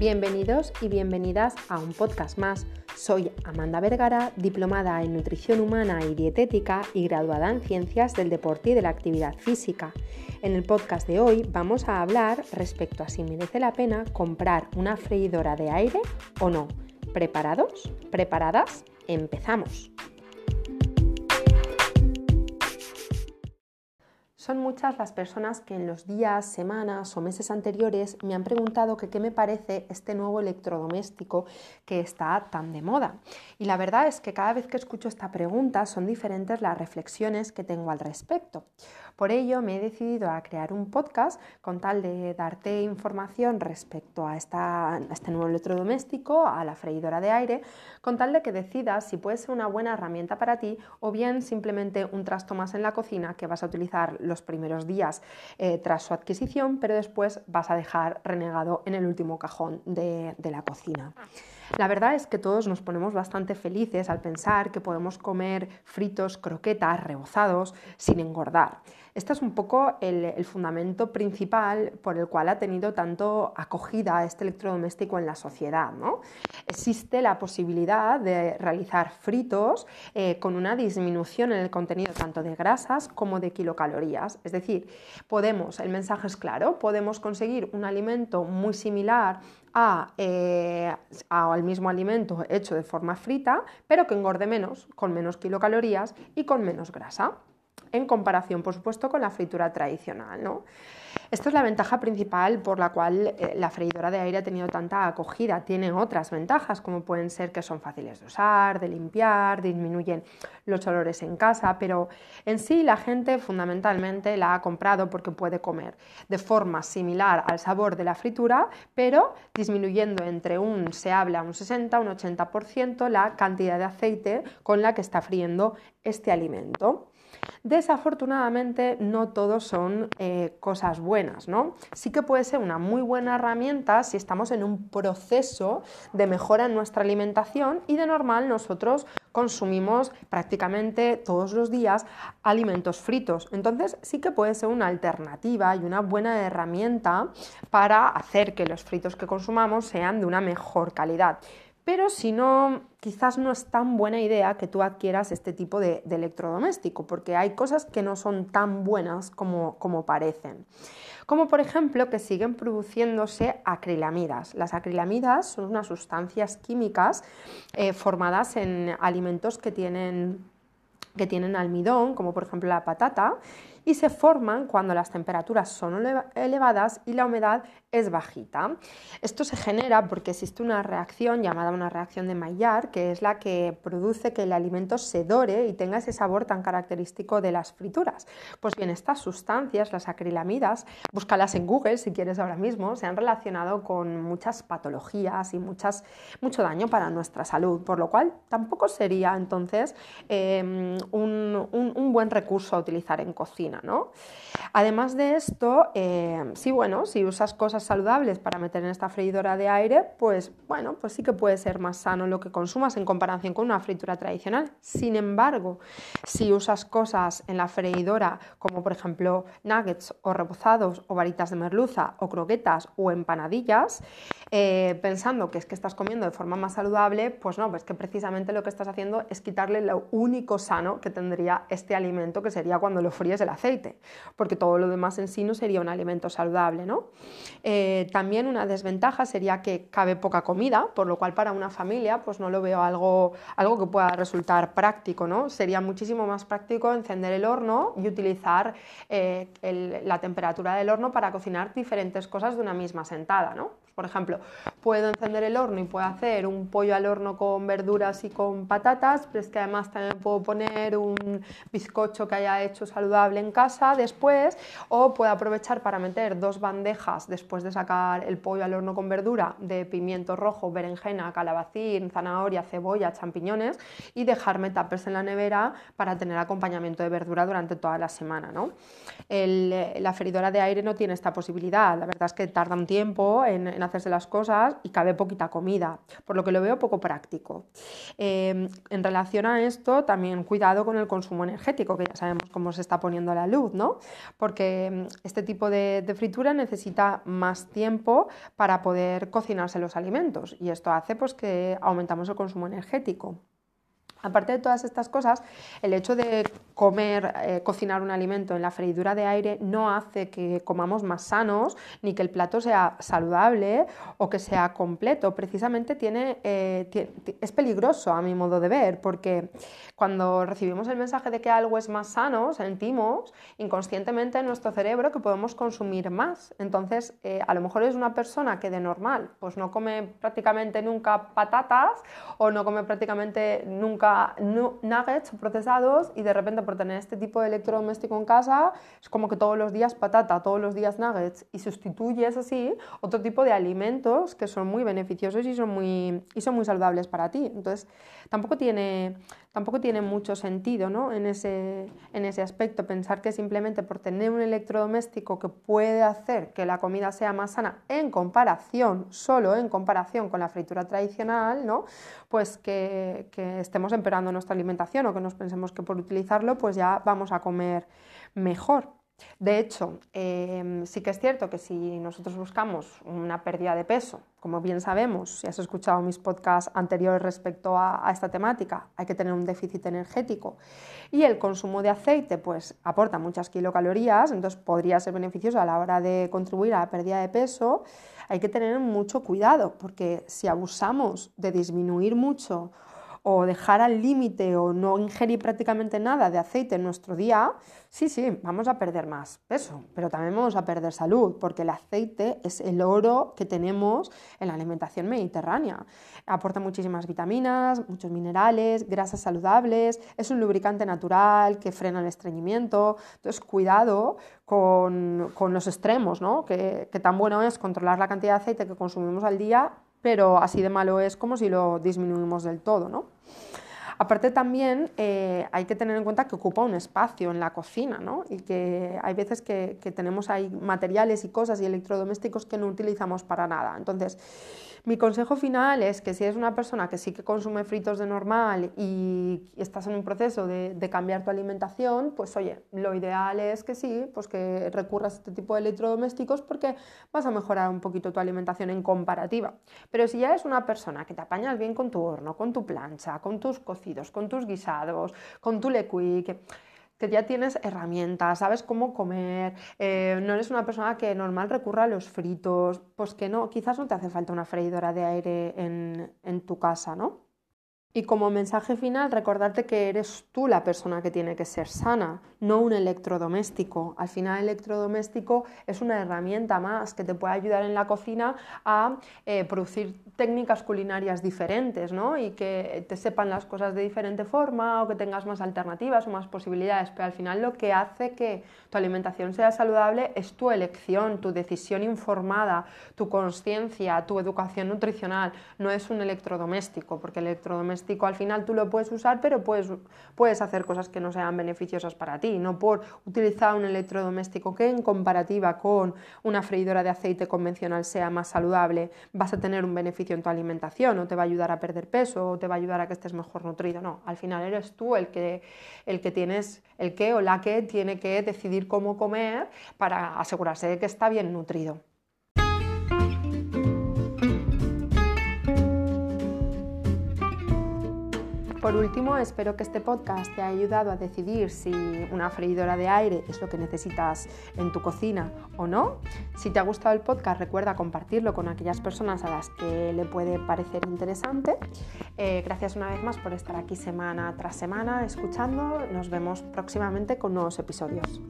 Bienvenidos y bienvenidas a un podcast más. Soy Amanda Vergara, diplomada en nutrición humana y dietética y graduada en ciencias del deporte y de la actividad física. En el podcast de hoy vamos a hablar respecto a si merece la pena comprar una freidora de aire o no. ¿Preparados? ¿Preparadas? Empezamos. Son muchas las personas que en los días, semanas o meses anteriores me han preguntado qué me parece este nuevo electrodoméstico que está tan de moda. Y la verdad es que cada vez que escucho esta pregunta son diferentes las reflexiones que tengo al respecto. Por ello me he decidido a crear un podcast con tal de darte información respecto a, este nuevo electrodoméstico, a la freidora de aire, con tal de que decidas si puede ser una buena herramienta para ti o bien simplemente un trasto más en la cocina que vas a utilizar los primeros días eh, tras su adquisición, pero después vas a dejar renegado en el último cajón de la cocina. La verdad es que todos nos ponemos bastante felices al pensar que podemos comer fritos, croquetas, rebozados sin engordar. Este es un poco el, fundamento principal por el cual ha tenido tanto acogida este electrodoméstico en la sociedad. ¿no? Existe la posibilidad de realizar fritos eh, con una disminución en el contenido tanto de grasas como de kilocalorías. Es decir, podemos, el mensaje es claro, podemos conseguir un alimento muy similar a, eh, al mismo alimento hecho de forma frita, pero que engorde menos, con menos kilocalorías y con menos grasa en comparación, por supuesto, con la fritura tradicional. ¿no? Esta es la ventaja principal por la cual eh, la freidora de aire ha tenido tanta acogida. Tiene otras ventajas, como pueden ser que son fáciles de usar, de limpiar, disminuyen los olores en casa, pero en sí la gente fundamentalmente la ha comprado porque puede comer de forma similar al sabor de la fritura, pero disminuyendo entre un, se habla, un 60, un 80% la cantidad de aceite con la que está friendo este alimento. Desafortunadamente no todos son eh, cosas buenas, ¿no? Sí que puede ser una muy buena herramienta si estamos en un proceso de mejora en nuestra alimentación y de normal nosotros consumimos prácticamente todos los días alimentos fritos. Entonces sí que puede ser una alternativa y una buena herramienta para hacer que los fritos que consumamos sean de una mejor calidad. Pero si no, quizás no es tan buena idea que tú adquieras este tipo de, electrodoméstico, porque hay cosas que no son tan buenas como, parecen. Como por ejemplo que siguen produciéndose acrilamidas. Las acrilamidas son unas sustancias químicas eh, formadas en alimentos que tienen que tienen almidón, como por ejemplo la patata, y se forman cuando las temperaturas son elevadas y la humedad es bajita. Esto se genera porque existe una reacción llamada una reacción de Maillard, que es la que produce que el alimento se dore y tenga ese sabor tan característico de las frituras. Pues bien, estas sustancias, las acrilamidas, búscalas en Google si quieres ahora mismo, se han relacionado con muchas patologías y muchas, mucho daño para nuestra salud, por lo cual tampoco sería entonces em, un buen recurso a utilizar en cocina. Además de esto, eh, sí, bueno, si usas cosas saludables para meter en esta freidora de aire, pues bueno, pues sí que puede ser más sano lo que consumas en comparación con una fritura tradicional. Sin embargo, si usas cosas en la freidora como por ejemplo nuggets o rebozados o varitas de merluza o croquetas o empanadillas, eh, pensando que es que estás comiendo de forma más saludable, pues no, pues que precisamente lo que estás haciendo es quitarle lo único sano que tendría este alimento, que sería cuando lo fríes el aceite, porque todo lo demás en sí no sería un alimento saludable. ¿no? Eh, también una desventaja sería que cabe poca comida, por lo cual para una familia pues no lo veo algo, algo que pueda resultar práctico. ¿no? Sería muchísimo más práctico encender el horno y utilizar eh, la temperatura del horno para cocinar diferentes cosas de una misma sentada. ¿no? Por ejemplo, puedo encender el horno y puedo hacer un pollo al horno con verduras y con patatas, pero es que además también puedo poner un bizcocho que haya hecho saludable en casa después, o puedo aprovechar para meter dos bandejas después de sacar el pollo al horno con verdura de pimiento rojo, berenjena, calabacín, zanahoria, cebolla, champiñones y dejarme tapers en la nevera para tener acompañamiento de verdura durante toda la semana. ¿no? la freidora de aire no tiene esta posibilidad, la verdad es que tarda un tiempo en hacerse las cosas y cabe poquita comida, por lo que lo veo poco práctico. Em, en relación a esto, también cuidado con el consumo energético, que ya sabemos cómo se está poniendo la luz, ¿no? Porque em, este tipo de, de fritura necesita más tiempo para poder cocinarse los alimentos y esto hace pues, que aumentamos el consumo energético. Aparte de todas estas cosas, el hecho de comer, eh, cocinar un alimento en la freidura de aire no hace que comamos más sanos ni que el plato sea saludable o que sea completo. Precisamente tiene, eh, es peligroso a mi modo de ver porque cuando recibimos el mensaje de que algo es más sano, sentimos inconscientemente en nuestro cerebro que podemos consumir más. Entonces, eh, a lo mejor es una persona que de normal pues no come prácticamente nunca patatas o no come prácticamente nunca nuggets procesados y de repente por tener este tipo de electrodoméstico en casa es como que todos los días patata, todos los días nuggets y sustituyes así otro tipo de alimentos que son muy beneficiosos y son muy, y son muy saludables para ti. Entonces tampoco tiene, tampoco tiene mucho sentido ¿no? en, ese, en ese aspecto pensar que simplemente por tener un electrodoméstico que puede hacer que la comida sea más sana en comparación, solo en comparación con la fritura tradicional, ¿no? pues que, que estemos empeorando nuestra alimentación o que nos pensemos que por utilizarlo pues ya vamos a comer mejor. De hecho, em, sí que es cierto que si nosotros buscamos una pérdida de peso, como bien sabemos, si has escuchado mis podcasts anteriores respecto a, a, esta temática, hay que tener un déficit energético y el consumo de aceite pues aporta muchas kilocalorías, entonces podría ser beneficioso a la hora de contribuir a la pérdida de peso, hay que tener mucho cuidado porque si abusamos de disminuir mucho o dejar al límite o no ingerir prácticamente nada de aceite en nuestro día, sí, sí, vamos a perder más peso, pero también vamos a perder salud, porque el aceite es el oro que tenemos en la alimentación mediterránea. Aporta muchísimas vitaminas, muchos minerales, grasas saludables, es un lubricante natural que frena el estreñimiento. Entonces, cuidado con, los extremos, ¿no? Que, que tan bueno es controlar la cantidad de aceite que consumimos al día pero así de malo es como si lo disminuimos del todo, ¿no? Aparte también eh, hay que tener en cuenta que ocupa un espacio en la cocina, ¿no? Y que hay veces que, que tenemos ahí materiales y cosas y electrodomésticos que no utilizamos para nada. Entonces, mi consejo final es que si eres una persona que sí que consume fritos de normal y estás en un proceso de, cambiar tu alimentación, pues oye, lo ideal es que sí, pues que recurras a este tipo de electrodomésticos porque vas a mejorar un poquito tu alimentación en comparativa. Pero si ya eres una persona que te apañas bien con tu horno, con tu plancha, con tus cocidos, con tus guisados, con tu que que ya tienes herramientas, sabes cómo comer, eh, no eres una persona que normal recurra a los fritos, pues que no, quizás no te hace falta una freidora de aire en, en tu casa, ¿no? Y como mensaje final, recordarte que eres tú la persona que tiene que ser sana, no un electrodoméstico. Al final, el electrodoméstico es una herramienta más que te puede ayudar en la cocina a eh, producir técnicas culinarias diferentes, ¿no? Y que te sepan las cosas de diferente forma o que tengas más alternativas o más posibilidades. Pero al final, lo que hace que tu alimentación sea saludable es tu elección, tu decisión informada, tu conciencia, tu educación nutricional. No es un electrodoméstico, porque el electrodoméstico al final tú lo puedes usar, pero puedes, puedes hacer cosas que no sean beneficiosas para ti. No por utilizar un electrodoméstico que en comparativa con una freidora de aceite convencional sea más saludable, vas a tener un beneficio en tu alimentación o te va a ayudar a perder peso o te va a ayudar a que estés mejor nutrido. No, al final eres tú el que, el que tienes, el que o la que tiene que decidir cómo comer para asegurarse de que está bien nutrido. Por último, espero que este podcast te haya ayudado a decidir si una freidora de aire es lo que necesitas en tu cocina o no. Si te ha gustado el podcast, recuerda compartirlo con aquellas personas a las que le puede parecer interesante. Eh, gracias una vez más por estar aquí semana tras semana escuchando. Nos vemos próximamente con nuevos episodios.